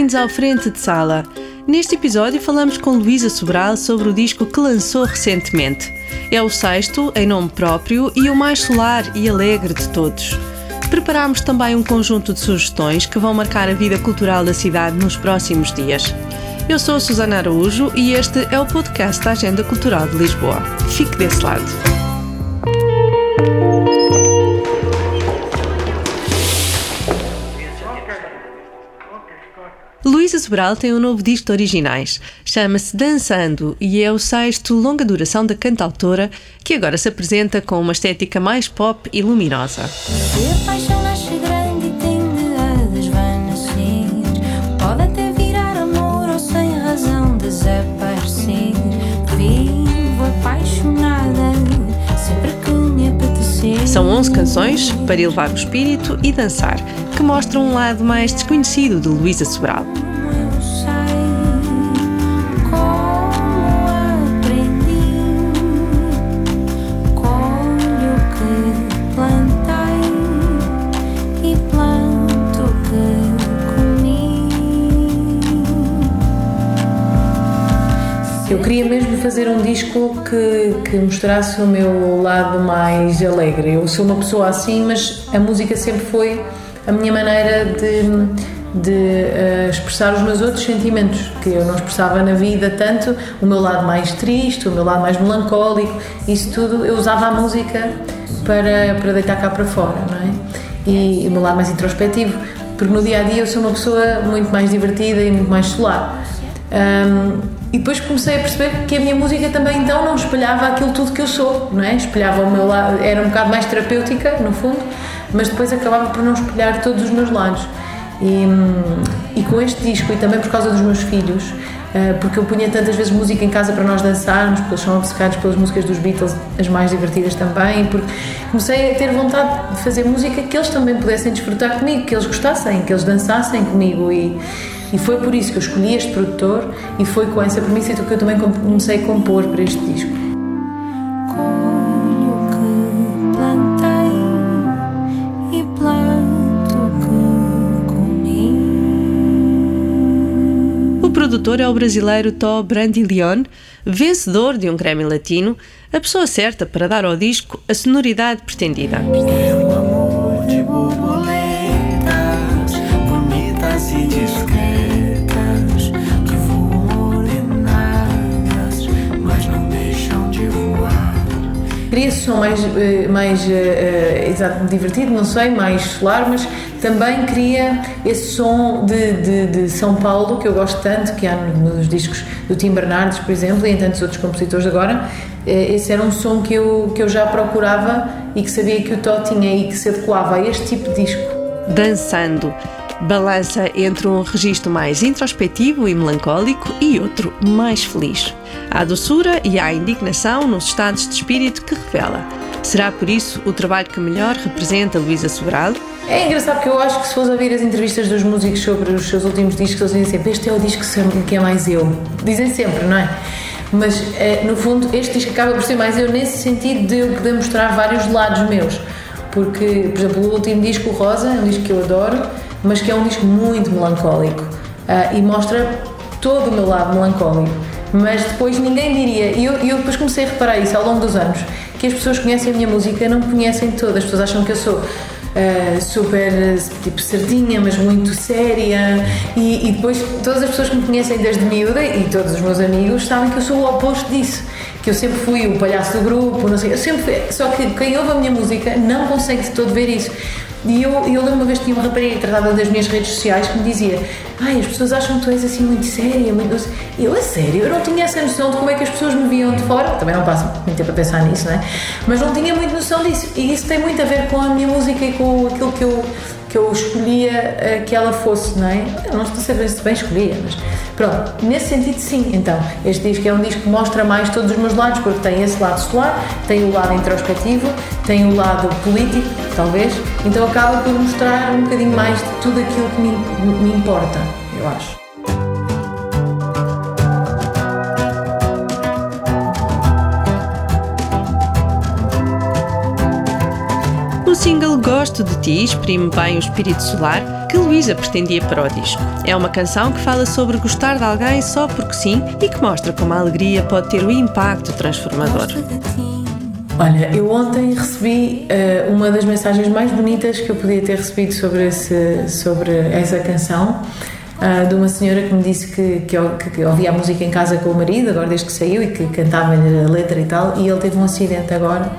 bem-vindos ao Frente de Sala. Neste episódio falamos com Luísa Sobral sobre o disco que lançou recentemente. É o sexto, em nome próprio, e o mais solar e alegre de todos. Preparámos também um conjunto de sugestões que vão marcar a vida cultural da cidade nos próximos dias. Eu sou a Susana Araújo e este é o podcast da Agenda Cultural de Lisboa. Fique desse lado. Luísa Sobral tem um novo disco de originais. Chama-se Dançando e é o sexto longa duração da cantautora que agora se apresenta com uma estética mais pop e luminosa. São 11 canções para elevar o espírito e dançar, que mostram um lado mais desconhecido de Luísa Sobral. Fazer um disco que, que mostrasse o meu lado mais alegre. Eu sou uma pessoa assim, mas a música sempre foi a minha maneira de, de eh, expressar os meus outros sentimentos, que eu não expressava na vida tanto, o meu lado mais triste, o meu lado mais melancólico, isso tudo eu usava a música para, para deitar cá para fora, não é? E, e o meu lado mais introspectivo, porque no dia a dia eu sou uma pessoa muito mais divertida e muito mais solar. Um, e depois comecei a perceber que a minha música também então não espelhava aquilo tudo que eu sou, não é? Espelhava o meu lado, era um bocado mais terapêutica, no fundo, mas depois acabava por não espelhar todos os meus lados. E, e com este disco, e também por causa dos meus filhos, ah, porque eu punha tantas vezes música em casa para nós dançarmos, porque eles são obcecados pelas músicas dos Beatles, as mais divertidas também, porque comecei a ter vontade de fazer música que eles também pudessem desfrutar comigo, que eles gostassem, que eles dançassem comigo e, e foi por isso que eu escolhi este produtor e foi com essa premissa que eu também comecei a compor para este disco. Colho o que plantei e planto o que comi. O produtor é o brasileiro Tó Brandilion, vencedor de um Grammy Latino, a pessoa certa para dar ao disco a sonoridade pretendida. Esse som mais, eh, mais eh, eh, exato, divertido, não sei, mais solar, mas também queria esse som de, de, de São Paulo, que eu gosto tanto, que há nos discos do Tim Bernardes, por exemplo, e em tantos outros compositores agora. Esse era um som que eu, que eu já procurava e que sabia que o Tó tinha e que se adequava a este tipo de disco. Dançando. Balança entre um registro mais introspectivo e melancólico e outro mais feliz. Há doçura e há indignação nos estados de espírito que revela. Será por isso o trabalho que melhor representa Luísa Sobral? É engraçado porque eu acho que se fores ouvir as entrevistas dos músicos sobre os seus últimos discos, eles dizem sempre: Este é o disco que é mais eu. Dizem sempre, não é? Mas eh, no fundo, este disco acaba por ser mais eu nesse sentido de eu poder mostrar vários lados meus. Porque, por exemplo, o último disco, o Rosa, um disco que eu adoro, mas que é um disco muito melancólico ah, e mostra todo o meu lado melancólico. Mas depois ninguém diria, e eu, eu depois comecei a reparar isso ao longo dos anos, que as pessoas conhecem a minha música não conhecem todas, as pessoas acham que eu sou ah, super tipo sardinha, mas muito séria. E, e depois todas as pessoas que me conhecem desde miúda e todos os meus amigos sabem que eu sou o oposto disso. Que eu sempre fui o palhaço do grupo, não sei, eu sempre fui. Só que quem ouve a minha música não consegue de todo ver isso. E eu, eu lembro uma vez que tinha uma rapariga que tratava das minhas redes sociais que me dizia: Ai, as pessoas acham que tu és assim muito séria. Muito... doce." Eu, a sério, eu não tinha essa noção de como é que as pessoas me viam de fora. Também não passo muito tempo a pensar nisso, não é? Mas não tinha muito noção disso. E isso tem muito a ver com a minha música e com aquilo que eu, que eu escolhia eh, que ela fosse, não é? Eu não estou a saber se bem escolhia, mas pronto, nesse sentido sim. Então, este disco é um disco que mostra mais todos os meus lados, porque tem esse lado solar, tem o lado introspectivo, tem o lado político, talvez, então acaba por mostrar um bocadinho mais de tudo aquilo que me, me importa, eu acho. O single Gosto de Ti exprime bem o espírito solar que Luísa pretendia para o disco. É uma canção que fala sobre gostar de alguém só porque sim e que mostra como a alegria pode ter um impacto transformador. Olha, eu ontem recebi eh, uma das mensagens mais bonitas que eu podia ter recebido sobre, esse, sobre essa canção, ah, de uma senhora que me disse que, que, ou- que ouvia a música em casa com o marido, agora desde que saiu, e que cantava-lhe a letra e tal, e ele teve um acidente agora,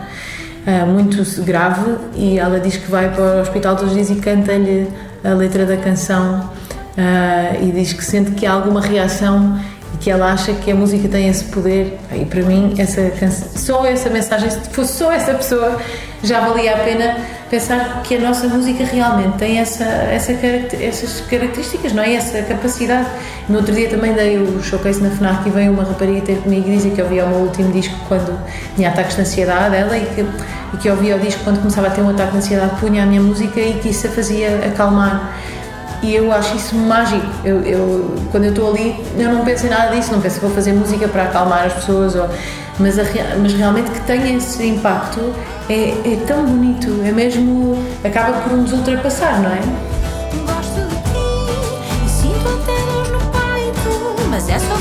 ah, muito grave, e ela diz que vai para o hospital todos os dias e canta-lhe a letra da canção, ah, e diz que sente que há alguma reação e que ela acha que a música tem esse poder. E para mim, essa canção, só essa mensagem, se fosse só essa pessoa, já valia a pena pensar que a nossa música realmente tem essa, essa essas características, não é? Essa capacidade. No outro dia também dei o showcase na FNAC e veio uma rapariga ter comigo e dizer que ouvia o meu último disco quando tinha ataques de ansiedade, ela, e que, e que ouvia o disco quando começava a ter um ataque de ansiedade, punha a minha música e que isso a fazia acalmar. E eu acho isso mágico. Eu, eu- quando eu estou ali, eu não penso em nada disso, não penso que vou fazer música para acalmar as pessoas, ou- mas, a mas realmente que tenha esse impacto é, é tão bonito, é mesmo. acaba por nos ultrapassar, não é? Gosto de ti e sinto no peito. Mas é só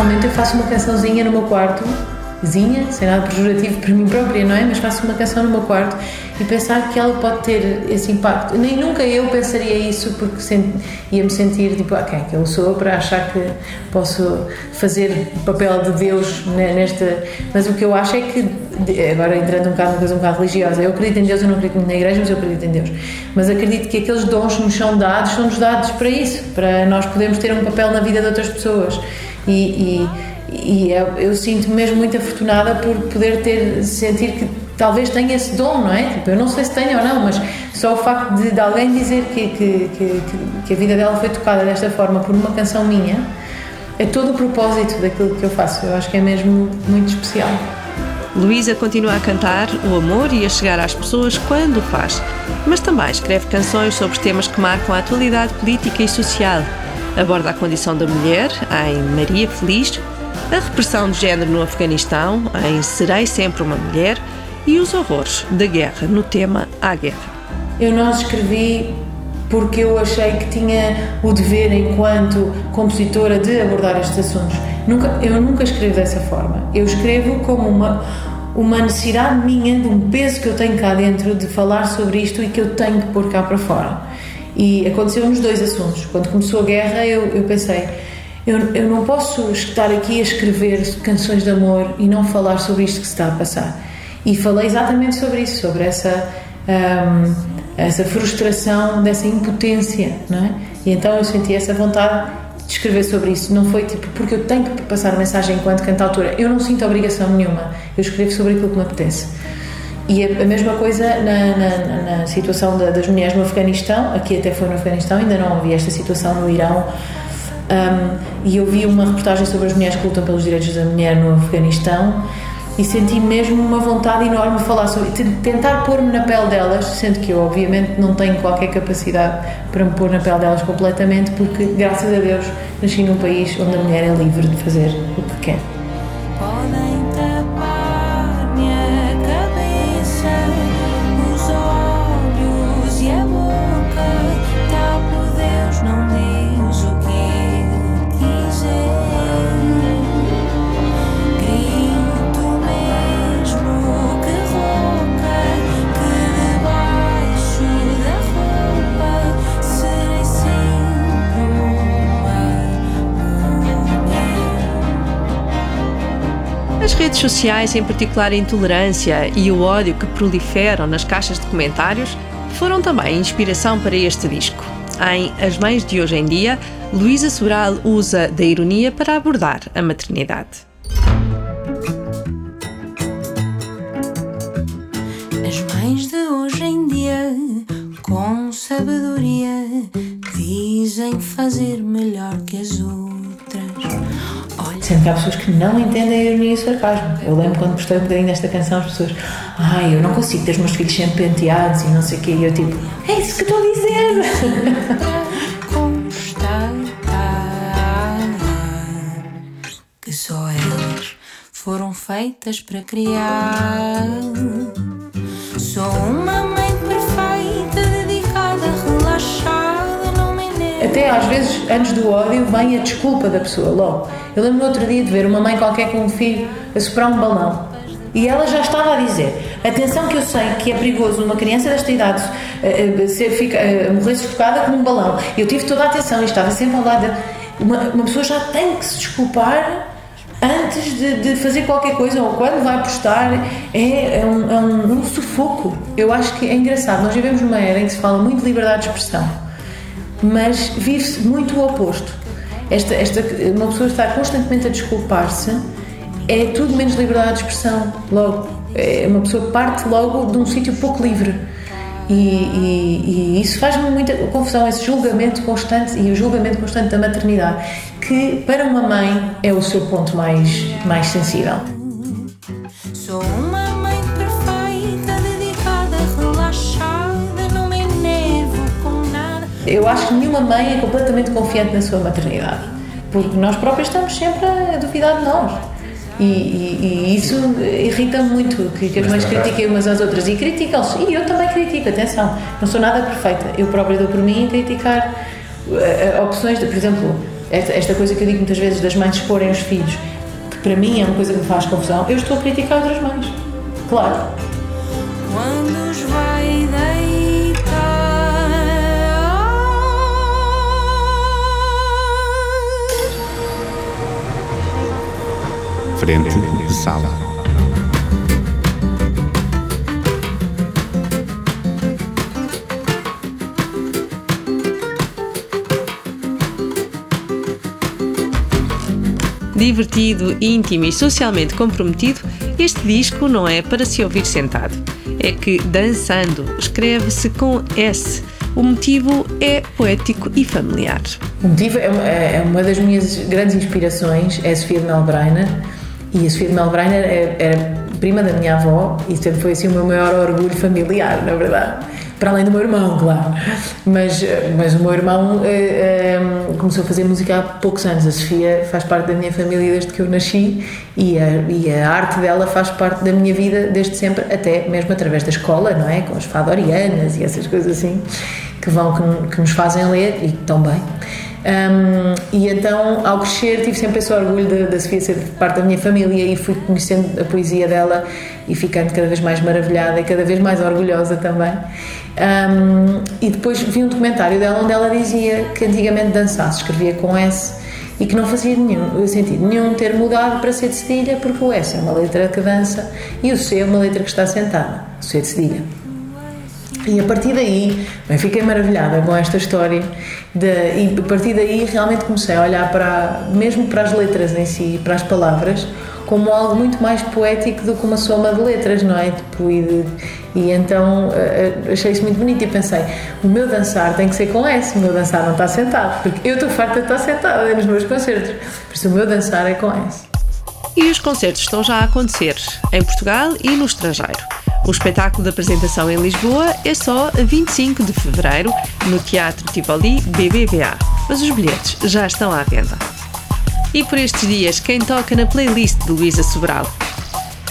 Realmente eu faço uma cançãozinha no meu quarto, zinha, sem nada pejorativo para mim própria, não é? Mas faço uma canção no meu quarto e pensar que ela pode ter esse impacto. Nem nunca eu pensaria isso porque sent- ia-me sentir tipo, ah, quem é que eu sou para achar que posso fazer o papel de Deus ne- nesta. Mas o que eu acho é que, agora entrando um bocado numa coisa um bocado religiosa, eu acredito em Deus, eu não acredito muito na igreja, mas eu acredito em Deus. Mas acredito que aqueles dons que nos são dados são-nos dados para isso, para nós podermos ter um papel na vida de outras pessoas. E, e, e eu, eu sinto-me mesmo muito afortunada por poder ter, sentir que talvez tenha esse dom, não é? Tipo, eu não sei se tenho ou não, mas só o facto de, de alguém dizer que, que, que, que a vida dela foi tocada desta forma por uma canção minha é todo o propósito daquilo que eu faço. Eu acho que é mesmo muito especial. Luísa continua a cantar o amor e a chegar às pessoas quando faz, mas também escreve canções sobre temas que marcam a atualidade política e social. Aborda a condição da mulher em Maria Feliz, a repressão de género no Afeganistão em Serei Sempre uma Mulher e os horrores da guerra no tema A Guerra. Eu não escrevi porque eu achei que tinha o dever, enquanto compositora, de abordar estes assuntos. Nunca, eu nunca escrevo dessa forma. Eu escrevo como uma, uma necessidade minha, de um peso que eu tenho cá dentro, de falar sobre isto e que eu tenho que pôr cá para fora. E aconteceu nos dois assuntos. Quando começou a guerra, eu, eu pensei. Eu, eu não posso estar aqui a escrever canções de amor e não falar sobre isto que se está a passar. E falei exatamente sobre isso, sobre essa, hum, essa frustração, dessa impotência, não é? E então eu senti essa vontade de escrever sobre isso. Não foi tipo, porque eu tenho que passar a mensagem enquanto cantautora. Eu não sinto obrigação nenhuma. Eu escrevo sobre aquilo que me apetece. E a, a mesma coisa na, na- na situação da- das mulheres no Afeganistão, aqui até foi no Afeganistão, ainda não havia esta situação no Irão. Um, e eu vi uma reportagem sobre as mulheres que lutam pelos direitos da mulher no Afeganistão e senti mesmo uma vontade enorme de falar sobre tentar pôr-me na pele delas, sendo que eu obviamente não tenho qualquer capacidade para me pôr na pele delas completamente, porque graças a Deus nasci num país onde a mulher é livre de fazer o que quer. Redes sociais, em particular a intolerância e o ódio que proliferam nas caixas de comentários, foram também inspiração para este disco. Em As Mães de Hoje em Dia, Luísa Sobral usa da ironia para abordar a maternidade. As mães de hoje em dia, com sabedoria, dizem fazer melhor que as outras. Sendo que há pessoas que não entendem a ironia e o sarcasmo. Eu lembro quando postei um bocadinho desta canção, as pessoas, ai, eu não consigo ter os meus filhos sempre penteados e não sei o quê. E eu tipo, é isso que estou a dizer. que só elas foram feitas para criar. Sou uma às vezes, antes do ódio, vem a desculpa da pessoa logo. Eu lembro no outro dia de ver uma mãe qualquer com um filho a soprar um balão. E ela já estava a dizer: atenção, que eu sei que é perigoso uma criança desta idade eh, eh, ser, eh, morrer sufocada com um balão. Eu tive toda a atenção e estava sempre ao lado. Uma, uma pessoa já tem que se desculpar antes de, de fazer qualquer coisa ou quando vai postar. É, é um, é um- um sufoco. Eu acho que é engraçado. Nós vivemos numa era em que se fala muito de liberdade de expressão mas vive-se muito o oposto. Esta, esta, uma pessoa estar constantemente a desculpar-se é tudo menos liberdade de expressão, logo. É uma pessoa parte logo de um sítio pouco livre. E, e- e isso faz-me muita confusão, esse julgamento constante e o julgamento constante da maternidade, que para uma mãe é o seu ponto mais, mais sensível. Sou uma Eu acho que nenhuma mãe é completamente confiante na sua maternidade, porque nós próprios estamos sempre a duvidar de nós. E, e- e isso irrita-me muito, que, que as mães critiquem umas às outras. E criticam-se. E eu também critico, atenção. Não sou nada perfeita. Eu própria dou por mim a criticar eh, eh, opções, de, por exemplo, esta, esta coisa que eu digo muitas vezes das mães exporem os filhos, que para mim é uma coisa que me faz confusão. Eu estou a criticar outras mães. Claro. Deitar. Frente de sala. Divertido, íntimo e socialmente comprometido, este disco não é para se ouvir sentado. É que dançando escreve-se com S. O motivo é poético e familiar. O motivo é uma, é uma das minhas grandes inspirações, é a Sofia de Melbreiner. E a Sofia de Melbreiner é- era prima da minha avó e sempre foi assim o meu maior orgulho familiar, na verdade. Para além do meu irmão, claro. Mas, mas o meu irmão eh, eh, começou a fazer música há poucos anos. A Sofia faz parte da minha família desde que eu nasci e a, e a arte dela faz parte da minha vida desde sempre, até mesmo através da escola, não é? Com as fadorianas e essas coisas assim que vão que, que nos fazem ler e tão bem. Um, e então, ao crescer, tive sempre esse orgulho da, Sofia ser parte da minha família e fui conhecendo a poesia dela e ficando cada vez mais maravilhada e cada vez mais orgulhosa também. Um, e depois vi um documentário dela onde ela dizia que antigamente dançasse, escrevia com S e que não fazia nenhum sentido nenhum ter mudado para C de cedilha porque o S é uma letra que dança e o C é uma letra que está sentada, o C de cedilha. E a partir daí, bem, fiquei maravilhada com esta história de, e a partir daí realmente comecei a olhar para, mesmo para as letras em si, para as palavras, como algo muito mais poético do que uma soma de letras, não é? Tipo, e, de- e então eh, eh, achei isso muito bonito e pensei, o meu dançar tem que ser com S, o meu dançar não está sentado, porque eu estou farta de estar sentada nos meus concertos, por isso o meu dançar é com S. E os concertos estão já a acontecer, em Portugal e no estrangeiro. O espetáculo de apresentação em Lisboa é só a 25 de fevereiro, no Teatro Tivoli BBVA, mas os bilhetes já estão à venda. E por estes dias, quem toca na playlist de Luísa Sobral?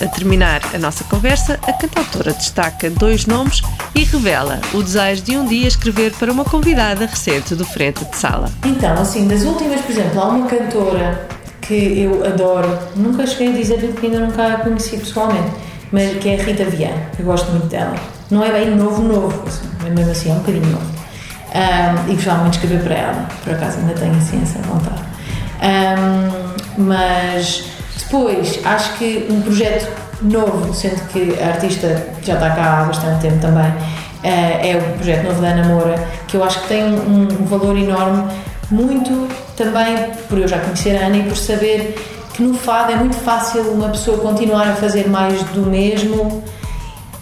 A terminar a nossa conversa, a cantautora destaca dois nomes e revela o desejo de um dia escrever para uma convidada recente do Frente de Sala. Então, assim, das últimas, por exemplo, há uma cantora que eu adoro, nunca cheguei a dizer porque ainda nunca a conheci pessoalmente, mas que é a Rita Viana, eu gosto muito dela. Não é bem novo, novo, assim, mas mesmo assim é um bocadinho novo. Ahm, e gostava muito de escrever para ela, por acaso ainda tenho assim essa vontade. Ahm, mas depois, acho que um projeto novo, sendo que a artista já está cá há bastante tempo também, eh, é o projeto novo da Ana Moura, que eu acho que tem um, um valor enorme, muito também por eu já conhecer a Ana e por saber no fado é muito fácil uma pessoa continuar a fazer mais do mesmo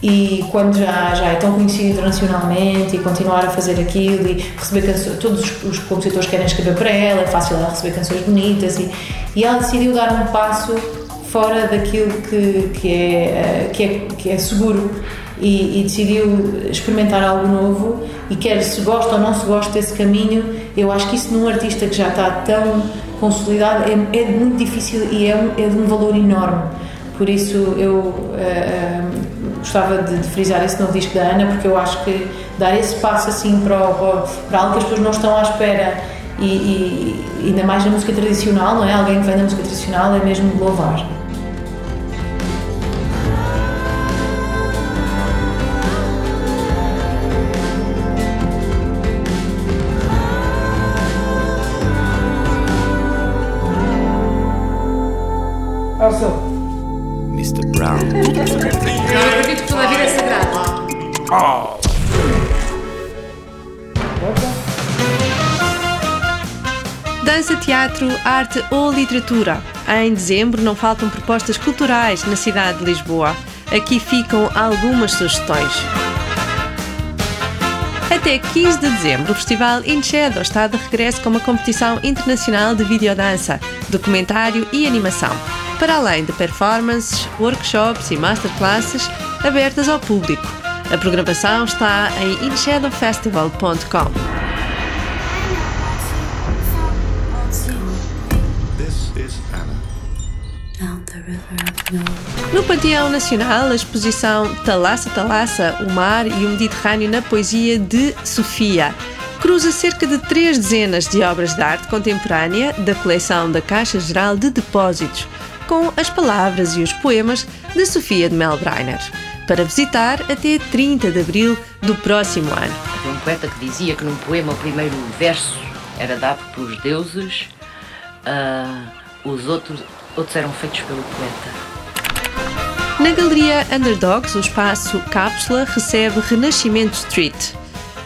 e quando já, já é tão conhecido internacionalmente e continuar a fazer aquilo e receber canções, todos os, os compositores querem escrever para ela, é fácil ela receber canções bonitas e, e ela decidiu dar um passo fora daquilo que, que, é, eh, que, é, que é seguro e, e, decidiu experimentar algo novo e quer se gosta ou não se gosta desse caminho, eu acho que isso num artista que já está tão consolidado é, é muito difícil e é, é de um valor enorme. Por isso eu uh, gostava de, de, frisar esse novo disco da Ana, porque eu acho que dar esse passo assim para, para, para algo que as pessoas não estão à espera e, e, ainda mais na música tradicional, não é? Alguém que vem da música tradicional é mesmo de Mr. Brown. Eu acredito que toda a vida é sagrada. Dança, teatro, arte ou literatura. Em dezembro não faltam propostas culturais na cidade de Lisboa. Aqui ficam algumas sugestões. Até 15 de dezembro, o Festival In Shadow está de regresso com uma competição internacional de videodança, documentário e animação, para além de performances, workshops e masterclasses abertas ao público. A programação está em inshadowfestival.com. No Panteão Nacional, a exposição Talassa Talassa, o mar e o Mediterrâneo na poesia de Sofia cruza cerca de três dezenas de obras de arte contemporânea da coleção da Caixa Geral de Depósitos, com as palavras e os poemas de Sofia de Melbreiner, para visitar até 30 de abril do próximo ano. Havia um poeta que dizia que num poema o primeiro verso era dado pelos deuses, ah, os outros, outros eram feitos pelo poeta. Na Galeria Underdogs, o espaço Cápsula recebe Renascimento Street.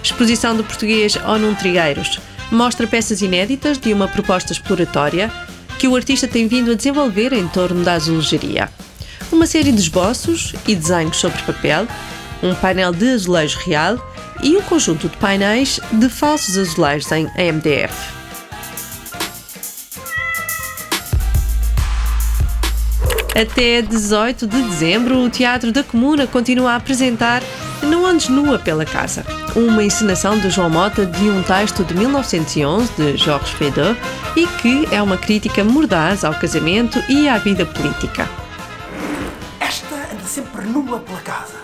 Exposição do português Onum Trigueiros mostra peças inéditas de uma proposta exploratória que o artista tem vindo a desenvolver em torno da azulejaria. Uma série de esboços e desenhos sobre papel, um painel de azulejo real e um conjunto de painéis de falsos azulejos em MDF. Até 18 de dezembro, o Teatro da Comuna continua a apresentar Não Andes Nua pela Casa, uma encenação de João Mota de um texto de 1911 de Georges Feydeau e que é uma crítica mordaz ao casamento e à vida política. Esta anda sempre nua pela casa.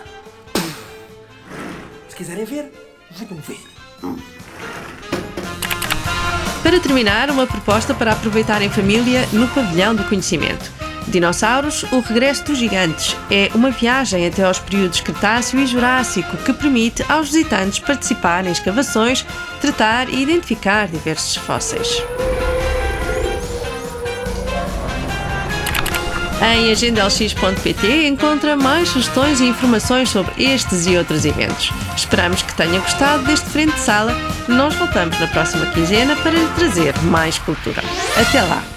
Se quiserem ver, venham ver. Para terminar, uma proposta para aproveitar em família no Pavilhão do Conhecimento. Dinossauros, o regresso dos gigantes é uma viagem até aos períodos Cretáceo e Jurássico que permite aos visitantes participar em escavações, tratar e identificar diversos fósseis. Em agendalx.pt encontra mais sugestões e informações sobre estes e outros eventos. Esperamos que tenha gostado deste frente de sala. Nós voltamos na próxima quinzena para lhe trazer mais cultura. Até lá!